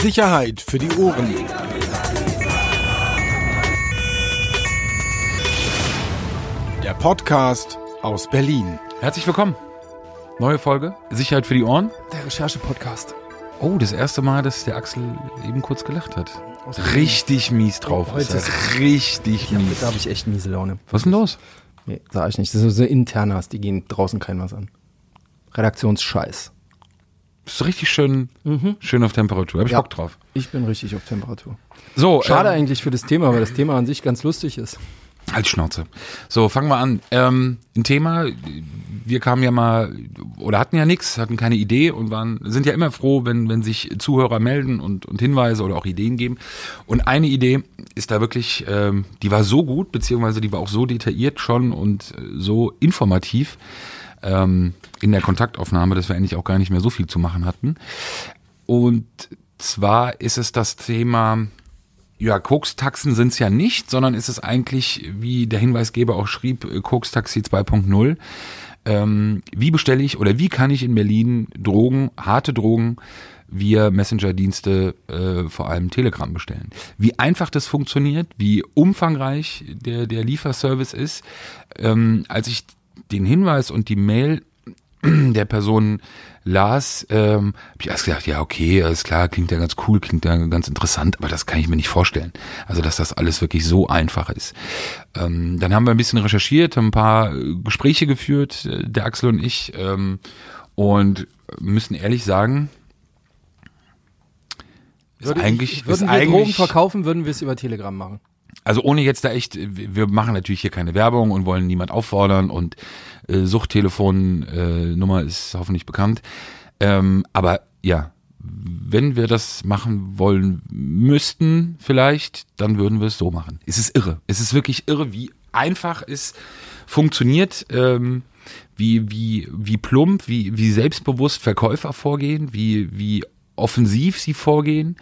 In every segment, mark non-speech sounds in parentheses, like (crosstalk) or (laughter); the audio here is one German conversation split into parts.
Sicherheit für die Ohren. Der Podcast aus Berlin. Herzlich willkommen. Neue Folge, Sicherheit für die Ohren. Der Recherche-Podcast. Oh, das erste Mal, dass der Axel eben kurz gelacht hat. Richtig mies drauf. Heute ist er. Richtig Ja, mies. da habe ich echt miese Laune. Was ist denn los? Nee, sag ich nicht. Das sind so Internas, die gehen draußen kein was an. Redaktionsscheiß. Ist richtig schön, schön auf Temperatur. Hab ich Ja. Bock drauf. Ich bin richtig auf Temperatur. So, Schade ähm, eigentlich für das Thema, weil das Thema an sich ganz lustig ist. Als Schnauze. So, fangen wir an. Ähm, ein Thema, wir kamen ja mal, oder hatten ja nichts, hatten keine Idee und waren, sind ja immer froh, wenn, wenn sich Zuhörer melden und, und Hinweise oder auch Ideen geben. Und eine Idee ist da wirklich, ähm, die war so gut, beziehungsweise die war auch so detailliert schon und äh, so informativ ähm, in der Kontaktaufnahme, dass wir eigentlich auch gar nicht mehr so viel zu machen hatten. Und zwar ist es das Thema, ja, Koks-Taxen sind es ja nicht, sondern ist es eigentlich, wie der Hinweisgeber auch schrieb, äh, Koks-Taxi 2.0. Ähm, wie bestelle ich oder wie kann ich in Berlin Drogen, harte Drogen, via Messenger-Dienste, äh, vor allem Telegram bestellen? Wie einfach das funktioniert, wie umfangreich der, der Lieferservice ist. Ähm, als ich den Hinweis und die Mail (clears throat) der Person las, ähm, habe ich erst gedacht, ja, okay, alles klar, klingt ja ganz cool, klingt ja ganz interessant, aber das kann ich mir nicht vorstellen. Also, dass das alles wirklich so einfach ist. Ähm, dann haben wir ein bisschen recherchiert, haben ein paar äh, Gespräche geführt, äh, der Axel und ich, ähm, und müssen ehrlich sagen, ist Würde eigentlich, ich, würden wir Drogen eigentlich, verkaufen, würden wir es über Telegram machen. Also ohne jetzt da echt, wir machen natürlich hier keine Werbung und wollen niemand auffordern und äh, Suchttelefonnummer äh, ist hoffentlich bekannt. Ähm, aber ja, wenn wir das machen wollen müssten, vielleicht, dann würden wir es so machen. Es ist irre. Es ist wirklich irre, wie einfach es funktioniert, ähm, wie, wie, wie plump, wie, wie selbstbewusst Verkäufer vorgehen, wie, wie offensiv sie vorgehen.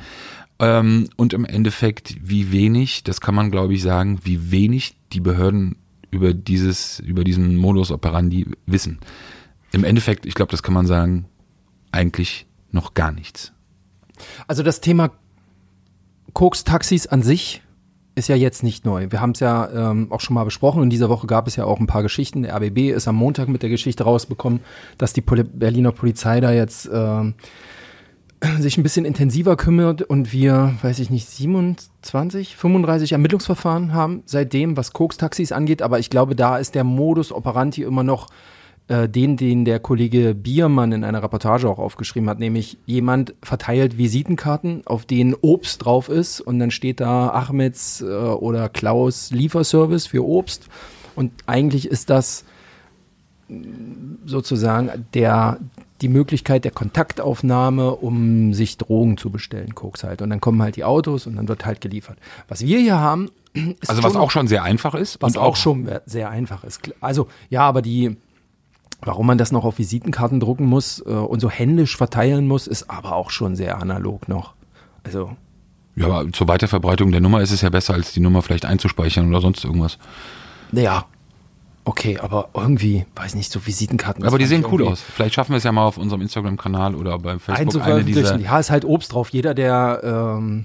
Ähm, und im Endeffekt, wie wenig, das kann man glaube ich sagen, wie wenig die Behörden über dieses, über diesen Modus operandi wissen. Im Endeffekt, ich glaube, das kann man sagen, eigentlich noch gar nichts. Also das Thema Koks-Taxis an sich ist ja jetzt nicht neu. Wir haben es ja ähm, auch schon mal besprochen. In dieser Woche gab es ja auch ein paar Geschichten. Der RBB ist am Montag mit der Geschichte rausbekommen, dass die Poli Berliner Polizei da jetzt ähm, sich ein bisschen intensiver kümmert und wir, weiß ich nicht, 27, 35 Ermittlungsverfahren haben seitdem, was Koks-Taxis angeht. Aber ich glaube, da ist der Modus operandi immer noch äh, den, den der Kollege Biermann in einer Reportage auch aufgeschrieben hat, nämlich jemand verteilt Visitenkarten, auf denen Obst drauf ist und dann steht da Ahmeds äh, oder Klaus Lieferservice für Obst und eigentlich ist das mh, sozusagen der die Möglichkeit der Kontaktaufnahme, um sich Drogen zu bestellen, Koks halt. Und dann kommen halt die Autos und dann wird halt geliefert. Was wir hier haben, (clears throat) ist Also was schon- auch schon sehr einfach ist. was und auch schon sehr einfach ist. Also ja, aber die, warum man das noch auf Visitenkarten drucken muss äh, und so händisch verteilen muss, ist aber auch schon sehr analog noch. Also Ja, aber zur Weiterverbreitung der Nummer ist es ja besser, als die Nummer vielleicht einzuspeichern oder sonst irgendwas. naja, okay, aber irgendwie, weiß nicht, so Visitenkarten. aber die sehen cool aus. Vielleicht schaffen wir es ja mal auf unserem Instagram-Kanal oder beim Facebook eine dieser. Ja, ist halt Obst drauf. Jeder, der ähm,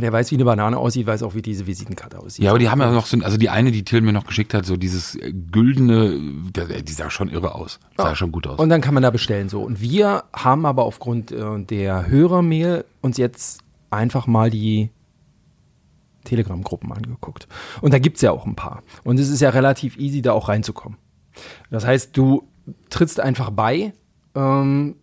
der weiß, wie eine Banane aussieht, weiß auch, wie diese Visitenkarte aussieht. Ja, aber die haben ja noch so, also die eine, die Till mir noch geschickt hat, so dieses güldene, die sah schon irre aus. Sah schon gut aus. Und dann kann man da bestellen so. Und wir haben aber aufgrund äh, der Hörermail uns jetzt einfach mal die Telegram-Gruppen angeguckt. Und da gibt's ja auch ein paar. Und es ist ja relativ easy, da auch reinzukommen. Das heißt, du trittst einfach bei. Ähm,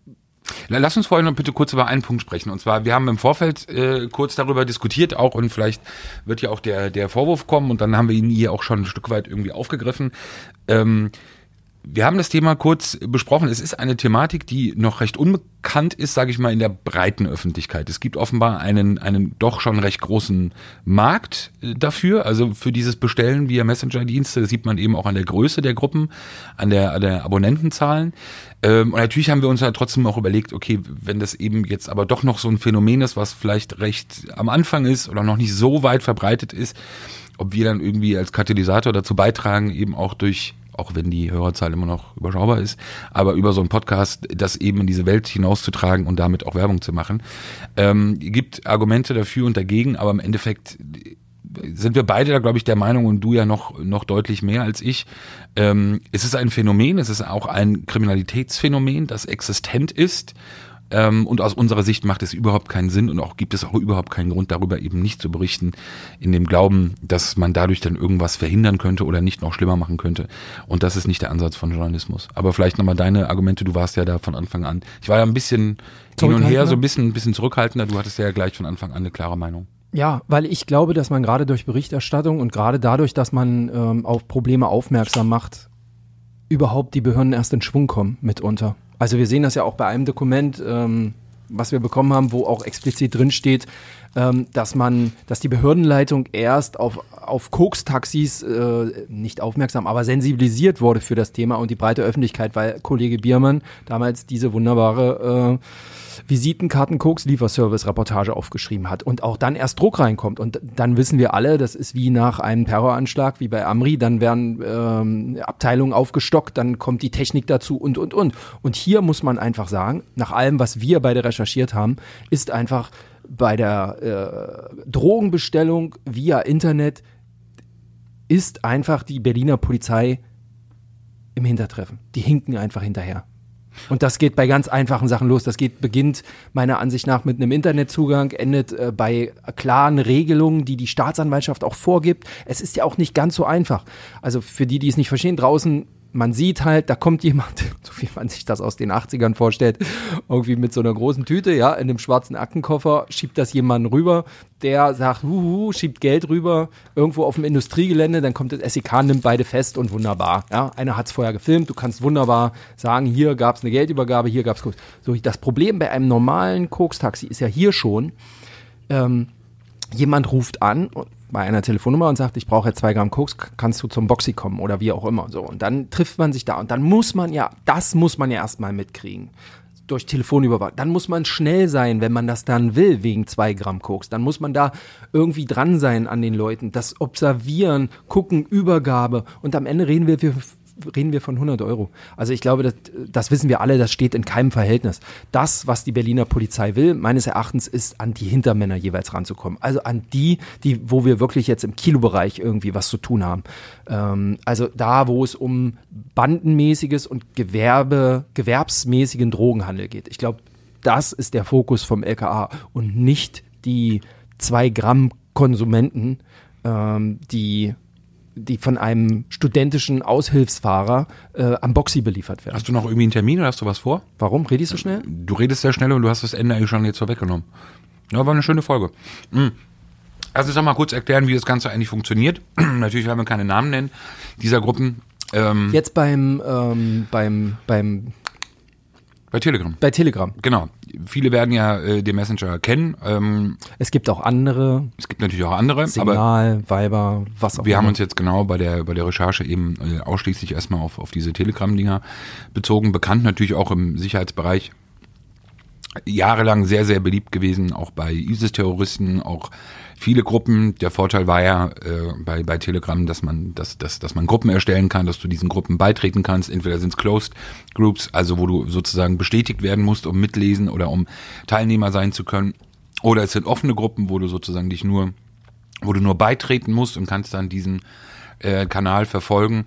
La- Lass uns vorhin noch bitte kurz über einen Punkt sprechen. Und zwar, wir haben im Vorfeld äh, kurz darüber diskutiert auch und vielleicht wird ja auch der, der Vorwurf kommen und dann haben wir ihn hier auch schon ein Stück weit irgendwie aufgegriffen. Ähm, wir haben das Thema kurz besprochen. Es ist eine Thematik, die noch recht unbekannt ist, sage ich mal, in der breiten Öffentlichkeit. Es gibt offenbar einen, einen doch schon recht großen Markt äh, dafür, also für dieses Bestellen via Messenger-Dienste. Das sieht man eben auch an der Größe der Gruppen, an der, an der Abonnentenzahlen. Ähm, und natürlich haben wir uns ja trotzdem auch überlegt, okay, wenn das eben jetzt aber doch noch so ein Phänomen ist, was vielleicht recht am Anfang ist oder noch nicht so weit verbreitet ist, ob wir dann irgendwie als Katalysator dazu beitragen, eben auch durch auch wenn die Hörerzahl immer noch überschaubar ist, aber über so einen Podcast das eben in diese Welt hinauszutragen und damit auch Werbung zu machen. Ähm, gibt Argumente dafür und dagegen, aber im Endeffekt sind wir beide da, glaube ich, der Meinung und du ja noch, noch deutlich mehr als ich. Ähm, es ist ein Phänomen, es ist auch ein Kriminalitätsphänomen, das existent ist ähm, und aus unserer Sicht macht es überhaupt keinen Sinn und auch gibt es auch überhaupt keinen Grund darüber eben nicht zu berichten, in dem Glauben, dass man dadurch dann irgendwas verhindern könnte oder nicht noch schlimmer machen könnte. Und das ist nicht der Ansatz von Journalismus. Aber vielleicht nochmal deine Argumente, du warst ja da von Anfang an. Ich war ja ein bisschen hin und her, so ein bisschen, ein bisschen zurückhaltender. Du hattest ja gleich von Anfang an eine klare Meinung. Ja, weil ich glaube, dass man gerade durch Berichterstattung und gerade dadurch, dass man ähm, auf Probleme aufmerksam macht, überhaupt die Behörden erst in Schwung kommen mitunter. Also wir sehen das ja auch bei einem Dokument, ähm, was wir bekommen haben, wo auch explizit drin steht, ähm, dass man, dass die Behördenleitung erst auf, auf Koks-Taxis äh, nicht aufmerksam, aber sensibilisiert wurde für das Thema und die breite Öffentlichkeit, weil Kollege Biermann damals diese wunderbare äh, Visitenkarten Koks Lieferservice Reportage aufgeschrieben hat und auch dann erst Druck reinkommt und dann wissen wir alle, das ist wie nach einem Terroranschlag wie bei Amri, dann werden ähm, Abteilungen aufgestockt, dann kommt die Technik dazu und und und und hier muss man einfach sagen, nach allem was wir beide recherchiert haben, ist einfach bei der äh, Drogenbestellung via Internet ist einfach die Berliner Polizei im Hintertreffen. Die hinken einfach hinterher. Und das geht bei ganz einfachen Sachen los. Das geht, beginnt meiner Ansicht nach mit einem Internetzugang, endet äh, bei klaren Regelungen, die die Staatsanwaltschaft auch vorgibt. Es ist ja auch nicht ganz so einfach. Also für die, die es nicht verstehen, draußen man sieht halt, da kommt jemand, (laughs) so wie man sich das aus den 80ern vorstellt, irgendwie mit so einer großen Tüte, ja, in einem schwarzen Aktenkoffer, schiebt das jemanden rüber, der sagt, huhu, schiebt Geld rüber, irgendwo auf dem Industriegelände, dann kommt das SEK, nimmt beide fest und wunderbar, ja. Einer hat es vorher gefilmt, du kannst wunderbar sagen, hier gab es eine Geldübergabe, hier gab es Koks. So, das Problem bei einem normalen Koks-Taxi ist ja hier schon, ähm, jemand ruft an und bei einer Telefonnummer und sagt, ich brauche jetzt zwei Gramm Koks, kannst du zum Boxy kommen oder wie auch immer. So. Und dann trifft man sich da und dann muss man ja, das muss man ja erstmal mitkriegen. Durch Telefonüberwachung. Dann muss man schnell sein, wenn man das dann will, wegen zwei Gramm Koks. Dann muss man da irgendwie dran sein an den Leuten. Das Observieren, Gucken, Übergabe. Und am Ende reden wir reden wir von 100 Euro. Also ich glaube, das, das wissen wir alle, das steht in keinem Verhältnis. Das, was die Berliner Polizei will, meines Erachtens, ist an die Hintermänner jeweils ranzukommen. Also an die, die, wo wir wirklich jetzt im Kilobereich irgendwie was zu tun haben. Ähm, also da, wo es um bandenmäßiges und Gewerbe, gewerbsmäßigen Drogenhandel geht. Ich glaube, das ist der Fokus vom LKA und nicht die zwei Gramm Konsumenten, ähm, die die von einem studentischen Aushilfsfahrer äh, am Boxy beliefert werden. Hast du noch irgendwie einen Termin oder hast du was vor? Warum? Redest du so schnell? Du redest sehr schnell und du hast das Ende eigentlich schon jetzt vorweggenommen. Ja, war eine schöne Folge. Mhm. Also sag mal kurz erklären, wie das Ganze eigentlich funktioniert. (clears throat) Natürlich werden wir keine Namen nennen dieser Gruppen. Ähm, jetzt beim, ähm, beim, beim bei Telegram. Bei Telegram. Genau. Viele werden ja äh, den Messenger kennen. Ähm, es gibt auch andere. Es gibt natürlich auch andere. Signal, aber Viber, was auch Wir immer. haben uns jetzt genau bei der, bei der Recherche eben äh, ausschließlich erstmal auf, auf diese Telegram-Dinger bezogen. Bekannt natürlich auch im Sicherheitsbereich. Jahrelang sehr, sehr beliebt gewesen, auch bei ISIS-Terroristen, auch viele Gruppen. Der Vorteil war ja äh, bei, bei Telegram, dass man, dass, dass, dass man Gruppen erstellen kann, dass du diesen Gruppen beitreten kannst. Entweder sind es Closed Groups, also wo du sozusagen bestätigt werden musst, um mitlesen oder um Teilnehmer sein zu können. Oder es sind offene Gruppen, wo du sozusagen dich nur, wo du nur beitreten musst und kannst dann diesen äh, Kanal verfolgen.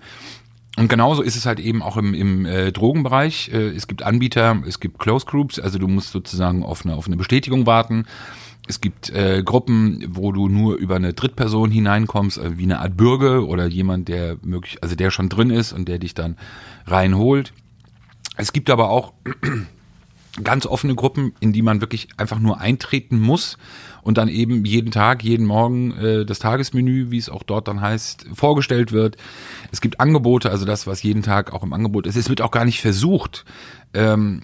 Und genauso ist es halt eben auch im, im äh, Drogenbereich. Äh, es gibt Anbieter, es gibt Closed Groups, also du musst sozusagen auf eine, auf eine Bestätigung warten. Es gibt äh, Gruppen, wo du nur über eine Drittperson hineinkommst, äh, wie eine Art Bürger oder jemand, der möglich, also der schon drin ist und der dich dann reinholt. Es gibt aber auch ganz offene Gruppen, in die man wirklich einfach nur eintreten muss und dann eben jeden Tag, jeden Morgen äh, das Tagesmenü, wie es auch dort dann heißt, vorgestellt wird. Es gibt Angebote, also das, was jeden Tag auch im Angebot ist. Es wird auch gar nicht versucht, ähm,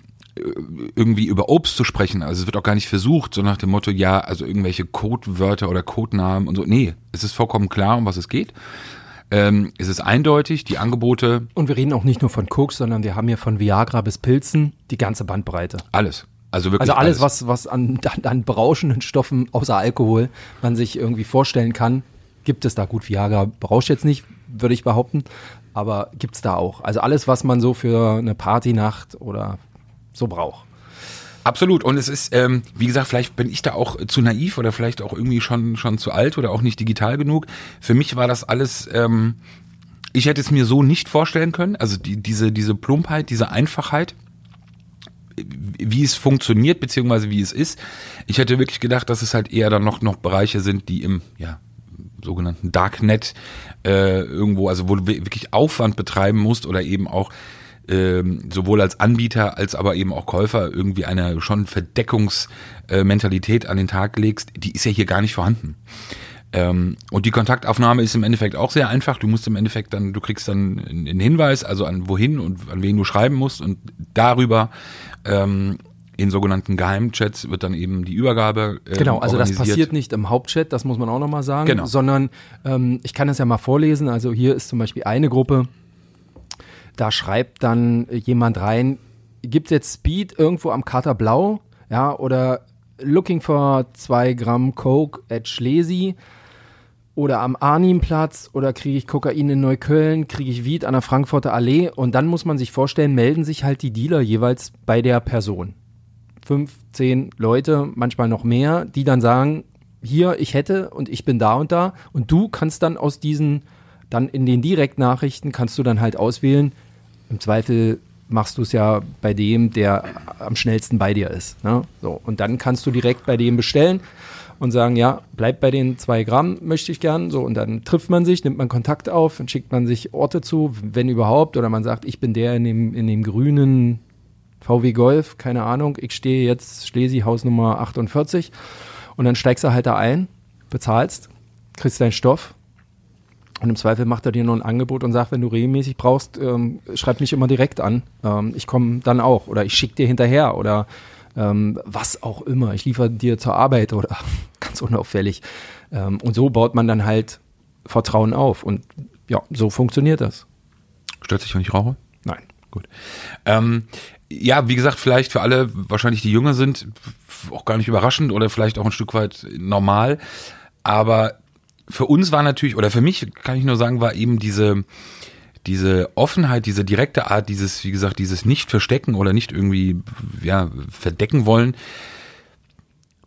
irgendwie über Obst zu sprechen. Also es wird auch gar nicht versucht, so nach dem Motto, ja, also irgendwelche Codewörter oder Codenamen und so. Nee, es ist vollkommen klar, um was es geht. Ähm, es ist eindeutig, die Angebote. Und wir reden auch nicht nur von Koks, sondern wir haben hier von Viagra bis Pilzen die ganze Bandbreite. Alles. Also wirklich. Also alles, alles. was, was an, an, an berauschenden Stoffen außer Alkohol man sich irgendwie vorstellen kann, gibt es da. Gut, Viagra berauscht jetzt nicht, würde ich behaupten. aber gibt's da auch. Also alles, was man so für eine Partynacht oder so braucht. Absolut. Und es ist, ähm, wie gesagt, vielleicht bin ich da auch zu naiv oder vielleicht auch irgendwie schon, schon zu alt oder auch nicht digital genug. Für mich war das alles, ähm, ich hätte es mir so nicht vorstellen können. Also die, diese, diese Plumpheit, diese Einfachheit, wie es funktioniert, beziehungsweise wie es ist. Ich hätte wirklich gedacht, dass es halt eher dann noch, noch Bereiche sind, die im, ja, sogenannten Darknet äh, irgendwo, also wo du wirklich Aufwand betreiben musst oder eben auch ähm, sowohl als Anbieter als aber eben auch Käufer irgendwie eine schon Verdeckungsmentalität an den Tag legst, die ist ja hier gar nicht vorhanden. Ähm, und die Kontaktaufnahme ist im Endeffekt auch sehr einfach. Du musst im Endeffekt dann, du kriegst dann einen Hinweis, also an wohin und an wen du schreiben musst und darüber ähm, in sogenannten Geheimchats wird dann eben die Übergabe. Äh, genau, also das passiert nicht im Hauptchat, das muss man auch nochmal sagen, genau. sondern ähm, ich kann das ja mal vorlesen. Also hier ist zum Beispiel eine Gruppe, da schreibt dann jemand rein, gibt es jetzt Speed irgendwo am Kater Blau, ja, oder looking for zwei Gramm Coke at Schlesi? Oder am Arnimplatz? Oder kriege ich Kokain in Neukölln, kriege ich Weed an der Frankfurter Allee? Und dann muss man sich vorstellen, melden sich halt die Dealer jeweils bei der Person. Fünf, zehn Leute, manchmal noch mehr, die dann sagen, hier, ich hätte und ich bin da und da. Und du kannst dann aus diesen, dann in den Direktnachrichten kannst du dann halt auswählen, im Zweifel machst du es ja bei dem, der am schnellsten bei dir ist. Ne? So, und dann kannst du direkt bei dem bestellen und sagen, ja, bleib bei den zwei Gramm, möchte ich gern. So, und dann trifft man sich, nimmt man Kontakt auf und schickt man sich Orte zu, wenn überhaupt. Oder man sagt, ich bin der in dem, in dem grünen VW Golf, keine Ahnung, ich stehe jetzt Schlesi Hausnummer 48. Und dann steigst du halt da ein, bezahlst, kriegst deinen Stoff und im Zweifel macht er dir noch ein Angebot und sagt, wenn du regelmäßig brauchst, ähm, schreib mich immer direkt an. Ähm, ich komme dann auch oder ich schicke dir hinterher oder ähm, was auch immer. Ich liefere dir zur Arbeit oder (laughs) ganz unauffällig. Ähm, und so baut man dann halt Vertrauen auf. Und ja, so funktioniert das. Stört sich, wenn ich rauche? Nein. Gut. Ähm, ja, wie gesagt, vielleicht für alle, wahrscheinlich die jünger sind, auch gar nicht überraschend oder vielleicht auch ein Stück weit normal. Aber für uns war natürlich, oder für mich kann ich nur sagen, war eben diese, diese Offenheit, diese direkte Art, dieses, wie gesagt, dieses Nicht-Verstecken oder nicht irgendwie, ja, verdecken wollen,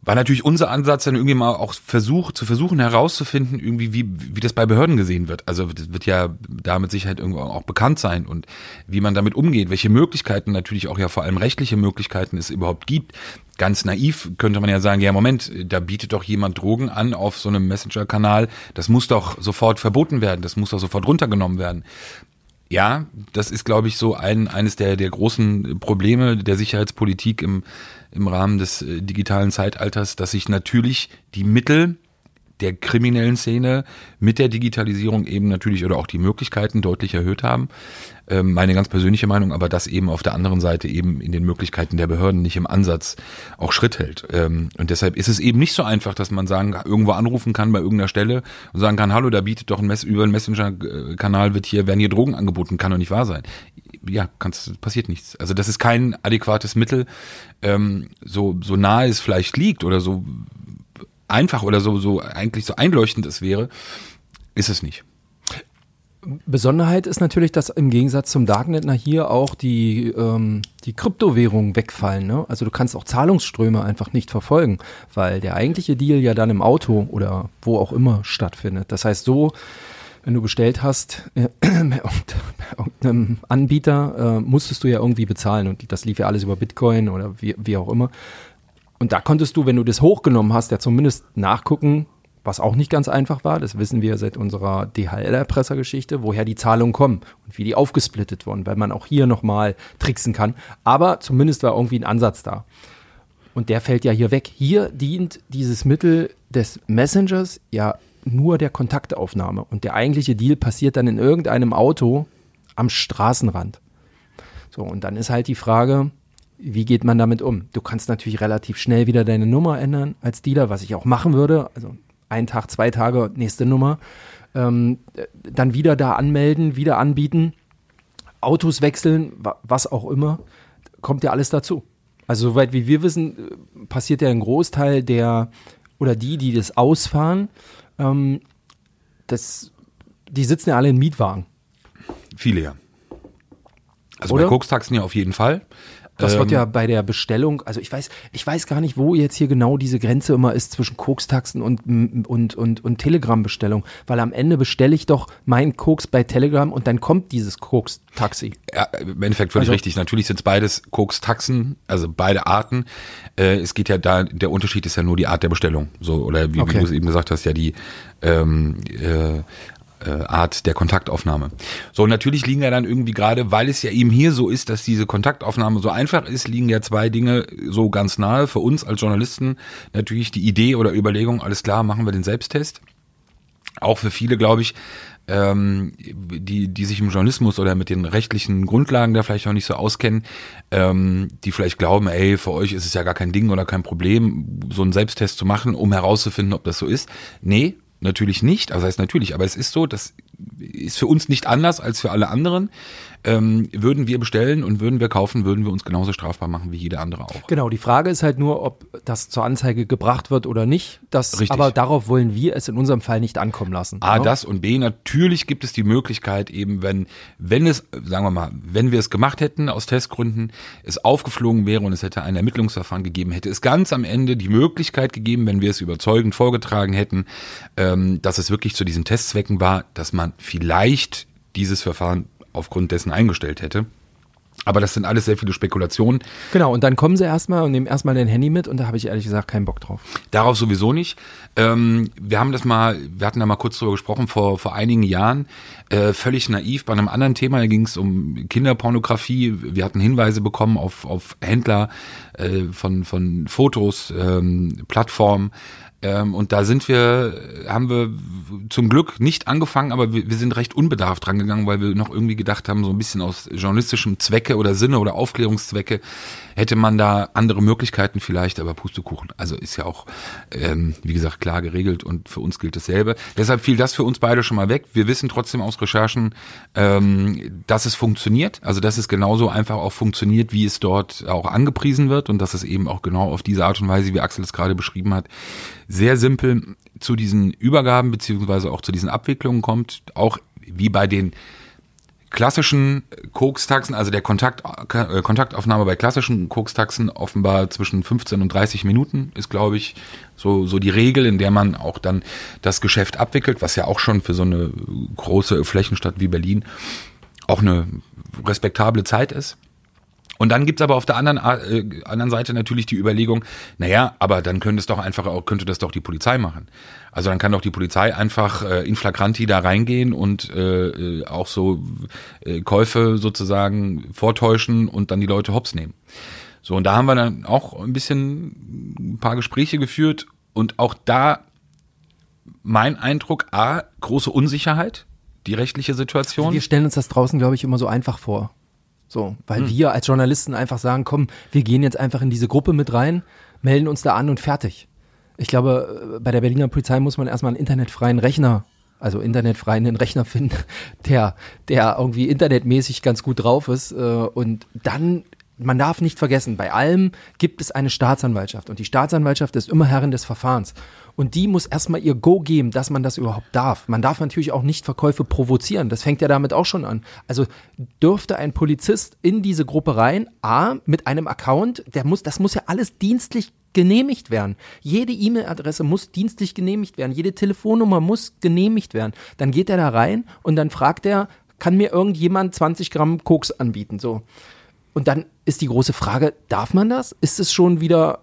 war natürlich unser Ansatz, dann irgendwie mal auch versuch, zu versuchen herauszufinden, irgendwie, wie, wie das bei Behörden gesehen wird. Also das wird ja da mit Sicherheit irgendwo auch bekannt sein und wie man damit umgeht, welche Möglichkeiten natürlich auch ja vor allem rechtliche Möglichkeiten es überhaupt gibt. Ganz naiv könnte man ja sagen, ja Moment, da bietet doch jemand Drogen an auf so einem Messenger-Kanal, das muss doch sofort verboten werden, das muss doch sofort runtergenommen werden. Ja, das ist, glaube ich, so ein, eines der, der großen Probleme der Sicherheitspolitik im, im Rahmen des äh, digitalen Zeitalters, dass sich natürlich die Mittel der kriminellen Szene mit der Digitalisierung eben natürlich oder auch die Möglichkeiten deutlich erhöht haben. Ähm, meine ganz persönliche Meinung, aber das eben auf der anderen Seite eben in den Möglichkeiten der Behörden nicht im Ansatz auch Schritt hält. Ähm, und deshalb ist es eben nicht so einfach, dass man sagen, irgendwo anrufen kann bei irgendeiner Stelle und sagen kann, hallo, da bietet doch ein Mess über einen Messenger-Kanal wird hier, werden hier Drogen angeboten, kann doch nicht wahr sein. Ja, kann's, passiert nichts. Also das ist kein adäquates Mittel, ähm, so, so nahe es vielleicht liegt oder so einfach oder so, so eigentlich so einleuchtend es wäre, ist es nicht. Besonderheit ist natürlich, dass im Gegensatz zum Darknet na hier auch die, ähm, die Kryptowährungen wegfallen. Ne? Also du kannst auch Zahlungsströme einfach nicht verfolgen, weil der eigentliche Deal ja dann im Auto oder wo auch immer stattfindet. Das heißt so, wenn du bestellt hast äh, (clears throat) bei irgendeinem Anbieter, äh, musstest du ja irgendwie bezahlen und das lief ja alles über Bitcoin oder wie, wie auch immer. Und da konntest du, wenn du das hochgenommen hast, ja zumindest nachgucken, was auch nicht ganz einfach war. Das wissen wir seit unserer DHL-Erpressergeschichte, woher die Zahlungen kommen und wie die aufgesplittet wurden, weil man auch hier nochmal tricksen kann. Aber zumindest war irgendwie ein Ansatz da. Und der fällt ja hier weg. Hier dient dieses Mittel des Messengers ja nur der Kontaktaufnahme. Und der eigentliche Deal passiert dann in irgendeinem Auto am Straßenrand. So, und dann ist halt die Frage, wie geht man damit um? Du kannst natürlich relativ schnell wieder deine Nummer ändern als Dealer, was ich auch machen würde. Also ein Tag, zwei Tage, nächste Nummer. Ähm, dann wieder da anmelden, wieder anbieten, Autos wechseln, was auch immer. Kommt ja alles dazu. Also soweit wie wir wissen, äh, passiert ja ein Großteil der oder die, die das ausfahren, ähm, das, die sitzen ja alle in Mietwagen. Viele ja. Also Oder? bei Koks-Taxen ja auf jeden Fall. Das Ähm, wird ja bei der Bestellung, also ich weiß, ich weiß gar nicht, wo jetzt hier genau diese Grenze immer ist zwischen Koks-Taxen und, und, und, und Telegram-Bestellung. Weil am Ende bestelle ich doch meinen Koks bei Telegram und dann kommt dieses Koks-Taxi. Ja, im Endeffekt völlig Also- richtig. Natürlich sind es beides Koks-Taxen, also beide Arten. Äh, es geht ja da, der Unterschied ist ja nur die Art der Bestellung. So, oder wie, Okay. wie du es eben gesagt hast, ja die ähm, äh, äh, Art der Kontaktaufnahme. So, natürlich liegen ja dann irgendwie gerade, weil es ja eben hier so ist, dass diese Kontaktaufnahme so einfach ist, liegen ja zwei Dinge so ganz nahe. Für uns als Journalisten natürlich die Idee oder Überlegung, alles klar, machen wir den Selbsttest. Auch für viele, glaube ich, ähm, die, die sich im Journalismus oder mit den rechtlichen Grundlagen da vielleicht auch nicht so auskennen, ähm, die vielleicht glauben, ey, für euch ist es ja gar kein Ding oder kein Problem, so einen Selbsttest zu machen, um herauszufinden, ob das so ist. Nee, natürlich nicht. Also heißt natürlich, aber es ist so, das ist für uns nicht anders als für alle anderen. Ähm, würden wir bestellen und würden wir kaufen, würden wir uns genauso strafbar machen wie jeder andere auch. Genau, die Frage ist halt nur, ob das zur Anzeige gebracht wird oder nicht. Das, Richtig. aber darauf wollen wir es in unserem Fall nicht ankommen lassen. A, ne? das und B, natürlich gibt es die Möglichkeit eben, wenn, wenn es, sagen wir mal, wenn wir es gemacht hätten aus Testgründen, es aufgeflogen wäre und es hätte ein Ermittlungsverfahren gegeben, hätte es ganz am Ende die Möglichkeit gegeben, wenn wir es überzeugend vorgetragen hätten, ähm, dass es wirklich zu diesen Testzwecken war, dass man vielleicht dieses Verfahren aufgrund dessen eingestellt hätte. Aber das sind alles sehr viele Spekulationen. Genau, und dann kommen sie erstmal und nehmen erstmal dein Handy mit und da habe ich ehrlich gesagt keinen Bock drauf. Darauf sowieso nicht. Ähm, wir haben das mal, wir hatten da mal kurz drüber gesprochen vor, vor einigen Jahren, äh, völlig naiv bei einem anderen Thema, da ging es um Kinderpornografie. Wir hatten Hinweise bekommen auf, auf Händler äh, von, von Fotos, ähm, Plattformen. Ähm, und da sind wir, haben wir zum Glück nicht angefangen, aber wir, wir sind recht unbedarft drangegangen, weil wir noch irgendwie gedacht haben, so ein bisschen aus journalistischem Zwecke oder Sinne oder Aufklärungszwecke hätte man da andere Möglichkeiten vielleicht, aber Pustekuchen. Also ist ja auch, ähm, wie gesagt, klar geregelt und für uns gilt dasselbe. Deshalb fiel das für uns beide schon mal weg. Wir wissen trotzdem aus Recherchen, ähm, dass es funktioniert, also dass es genauso einfach auch funktioniert, wie es dort auch angepriesen wird und dass es eben auch genau auf diese Art und Weise, wie Axel es gerade beschrieben hat, sehr simpel zu diesen Übergaben beziehungsweise auch zu diesen Abwicklungen kommt, auch wie bei den klassischen Kokstaxen, also der Kontakt, äh, Kontaktaufnahme bei klassischen Kokstaxen offenbar zwischen 15 und 30 Minuten ist, glaube ich, so, so die Regel, in der man auch dann das Geschäft abwickelt, was ja auch schon für so eine große Flächenstadt wie Berlin auch eine respektable Zeit ist. Und dann gibt's aber auf der anderen, äh, anderen Seite natürlich die Überlegung, naja, aber dann könnte es doch einfach auch, könnte das doch die Polizei machen. Also dann kann doch die Polizei einfach äh, in flagranti da reingehen und äh, äh, auch so äh, Käufe sozusagen vortäuschen und dann die Leute hops nehmen. So, und da haben wir dann auch ein bisschen ein paar Gespräche geführt und auch da mein Eindruck, A, große Unsicherheit, die rechtliche Situation. Wir stellen uns das draußen, glaube ich, immer so einfach vor. So, weil wir als Journalisten einfach sagen, komm, wir gehen jetzt einfach in diese Gruppe mit rein, melden uns da an und fertig. Ich glaube, äh, bei der Berliner Polizei muss man erstmal einen internetfreien Rechner, also internetfreien Rechner finden, (laughs) der, der irgendwie internetmäßig ganz gut drauf ist. äh, Und dann, man darf nicht vergessen, bei allem gibt es eine Staatsanwaltschaft und die Staatsanwaltschaft ist immer Herrin des Verfahrens. Und die muss erstmal ihr Go geben, dass man das überhaupt darf. Man darf natürlich auch nicht Verkäufe provozieren. Das fängt ja damit auch schon an. Also dürfte ein Polizist in diese Gruppe rein, A, mit einem Account, der muss, das muss ja alles dienstlich genehmigt werden. Jede E-Mail-Adresse muss dienstlich genehmigt werden. Jede Telefonnummer muss genehmigt werden. Dann geht er da rein und dann fragt er, kann mir irgendjemand 20 Gramm Koks anbieten? So. Und dann ist die große Frage, darf man das? Ist es schon wieder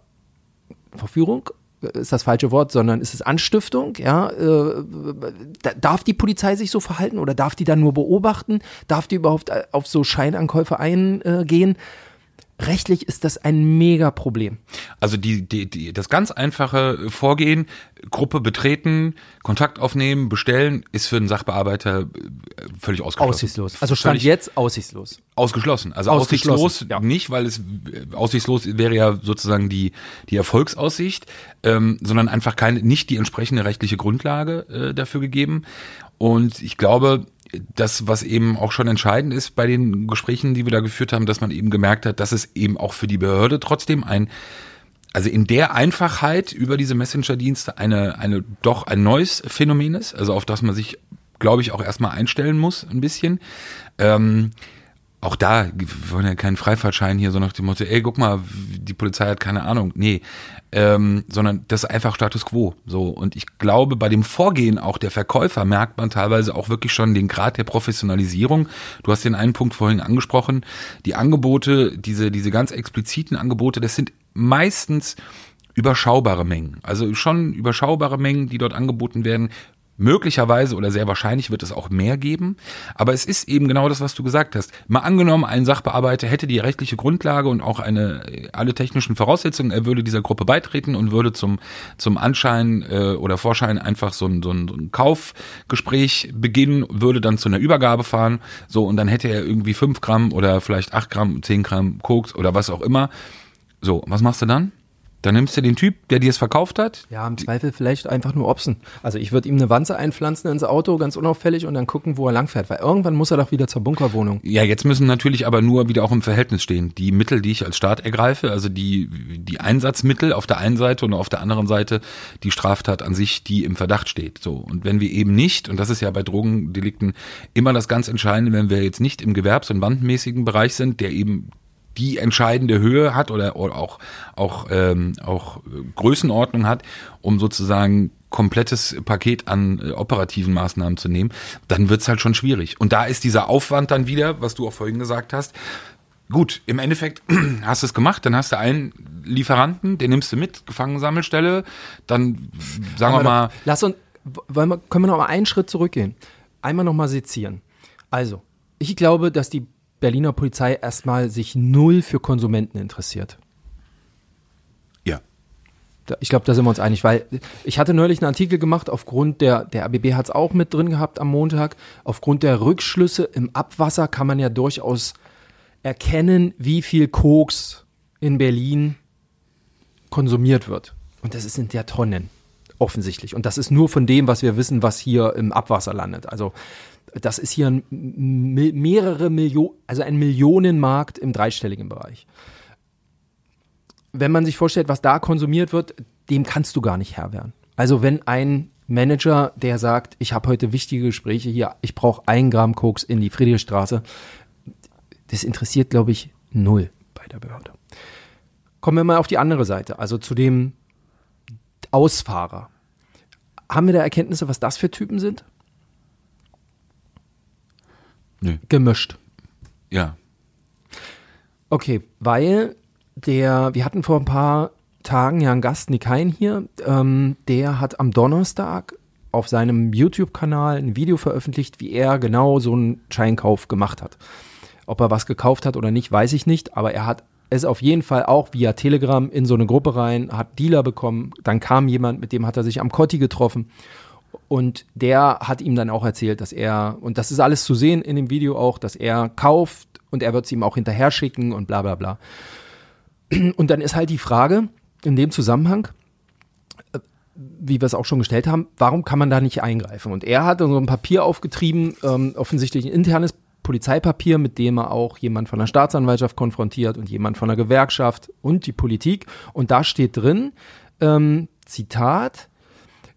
Verführung? Ist das falsche Wort, sondern ist es Anstiftung? Ja, äh, da- darf die Polizei sich so verhalten oder darf die dann nur beobachten? Darf die überhaupt äh, auf so Scheinankäufe eingehen? Rechtlich ist das ein Mega-Problem. Also die, die, die, das ganz einfache Vorgehen, Gruppe betreten, Kontakt aufnehmen, bestellen, ist für einen Sachbearbeiter äh, völlig ausgeschlossen. Aussichtslos. Also stand Völlig jetzt aussichtslos. Ausgeschlossen. Also Ausgeschlossen, aussichtslos ja. nicht, weil es aussichtslos wäre ja sozusagen die, die Erfolgsaussicht, ähm, sondern einfach keine, nicht die entsprechende rechtliche Grundlage äh, dafür gegeben. Und ich glaube, das, was eben auch schon entscheidend ist bei den Gesprächen, die wir da geführt haben, dass man eben gemerkt hat, dass es eben auch für die Behörde trotzdem ein, also in der Einfachheit über diese Messenger-Dienste eine, eine doch ein neues Phänomen ist, also auf das man sich glaube ich, auch erstmal einstellen muss, ein bisschen. Ähm, auch da, wir wollen ja keinen Freifahrtschein hier, so nach dem Motto, ey, guck mal, die Polizei hat keine Ahnung. Nee, ähm, sondern das ist einfach Status quo. So. Und ich glaube, bei dem Vorgehen auch der Verkäufer merkt man teilweise auch wirklich schon den Grad der Professionalisierung. Du hast den einen Punkt vorhin angesprochen. Die Angebote, diese, diese ganz expliziten Angebote, das sind meistens überschaubare Mengen. Also schon überschaubare Mengen, die dort angeboten werden, Möglicherweise oder sehr wahrscheinlich wird es auch mehr geben. Aber es ist eben genau das, was du gesagt hast. Mal angenommen, ein Sachbearbeiter hätte die rechtliche Grundlage und auch eine, alle technischen Voraussetzungen. Er würde dieser Gruppe beitreten und würde zum, zum Anschein äh, oder Vorschein einfach so ein, so, ein, so ein Kaufgespräch beginnen, würde dann zu einer Übergabe fahren. So, und dann hätte er irgendwie fünf Gramm oder vielleicht acht Gramm, zehn Gramm Koks oder was auch immer. So, was machst du dann? Dann nimmst du den Typ, der dir es verkauft hat. Ja, im Zweifel vielleicht einfach nur Opsen. Also ich würde ihm eine Wanze einpflanzen ins Auto, ganz unauffällig, und dann gucken, wo er langfährt. Weil irgendwann muss er doch wieder zur Bunkerwohnung. Ja, jetzt müssen natürlich aber nur wieder auch im Verhältnis stehen. Die Mittel, die ich als Staat ergreife, also die, die Einsatzmittel auf der einen Seite und auf der anderen Seite die Straftat an sich, die im Verdacht steht. So. Und wenn wir eben nicht, und das ist ja bei Drogendelikten immer das ganz Entscheidende, wenn wir jetzt nicht im gewerbs- und bandmäßigen Bereich sind, der eben die entscheidende Höhe hat oder, auch, auch, ähm, auch Größenordnung hat, um sozusagen komplettes Paket an äh, operativen Maßnahmen zu nehmen, dann wird's halt schon schwierig. Und da ist dieser Aufwand dann wieder, was du auch vorhin gesagt hast, Gut, im Endeffekt (clears throat) hast du es gemacht, dann hast du einen Lieferanten, den nimmst du mit, Gefangensammelstelle, dann sagen wir mal. Doch, lass uns, wollen wir, können wir noch mal einen Schritt zurückgehen? Einmal noch mal sezieren. Also, ich glaube, dass die Berliner Polizei erstmal sich null für Konsumenten interessiert. Ja. Ich glaube, da sind wir uns einig, weil ich hatte neulich einen Artikel gemacht, aufgrund der, der ABB hat es auch mit drin gehabt am Montag, aufgrund der Rückschlüsse im Abwasser kann man ja durchaus erkennen, wie viel Koks in Berlin konsumiert wird. Und das sind ja Tonnen, offensichtlich. Und das ist nur von dem, was wir wissen, was hier im Abwasser landet. Also das ist hier ein, mehrere Millionen, also ein Millionenmarkt im dreistelligen Bereich. Wenn man sich vorstellt, was da konsumiert wird, dem kannst du gar nicht Herr werden. Also wenn ein Manager, der sagt, ich habe heute wichtige Gespräche hier, ich brauche ein Gramm Koks in die Friedrichstraße, das interessiert, glaube ich, null bei der Behörde. Kommen wir mal auf die andere Seite, also zu dem Ausfahrer. Haben wir da Erkenntnisse, was das für Typen sind? Nö. Gemischt. Ja. Okay, weil der, wir hatten vor ein paar Tagen ja einen Gast, Nick Hein hier, ähm, der hat am Donnerstag auf seinem YouTube-Kanal ein Video veröffentlicht, wie er genau so einen Scheinkauf gemacht hat. Ob er was gekauft hat oder nicht, weiß ich nicht, aber er hat es auf jeden Fall auch via Telegram in so eine Gruppe rein, hat Dealer bekommen, dann kam jemand, mit dem hat er sich am Kotti getroffen und der hat ihm dann auch erzählt, dass er, und das ist alles zu sehen in dem Video auch, dass er kauft und er wird es ihm auch hinterher schicken und bla bla bla. (clears throat) Und dann ist halt die Frage in dem Zusammenhang, äh, wie wir es auch schon gestellt haben, warum kann man da nicht eingreifen? Und er hat so ein Papier aufgetrieben, ähm, offensichtlich ein internes Polizeipapier, mit dem er auch jemand von der Staatsanwaltschaft konfrontiert und jemand von der Gewerkschaft und die Politik. Und da steht drin, ähm, Zitat,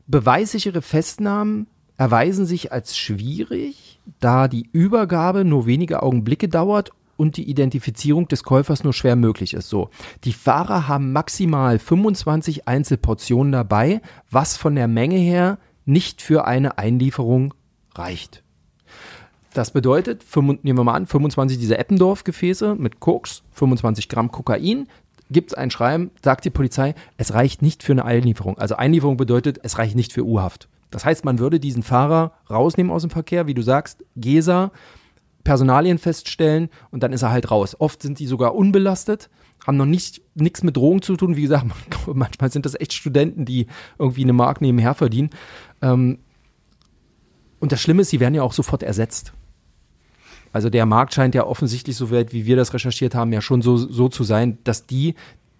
Beweissichere Festnahmen erweisen sich als schwierig, da die Übergabe nur wenige Augenblicke dauert und die Identifizierung des Käufers nur schwer möglich ist. So, die Fahrer haben maximal 25 Einzelportionen dabei, was von der Menge her nicht für eine Einlieferung reicht. Das bedeutet, nehmen wir mal an, 25 dieser Eppendorf-Gefäße mit Koks, 25 Gramm Kokain, gibt es ein Schreiben, sagt die Polizei, es reicht nicht für eine Einlieferung. Also Einlieferung bedeutet, es reicht nicht für U-Haft. Das heißt, man würde diesen Fahrer rausnehmen aus dem Verkehr, wie du sagst, Gesa, Personalien feststellen und dann ist er halt raus. Oft sind die sogar unbelastet, haben noch nicht nichts mit Drogen zu tun. Wie gesagt, (laughs) manchmal sind das echt Studenten, die irgendwie eine Mark nebenher verdienen. Ähm, und das Schlimme ist, sie werden ja auch sofort ersetzt. Also der Markt scheint ja offensichtlich, so weit wie wir das recherchiert haben, ja schon so, so zu sein, dass die,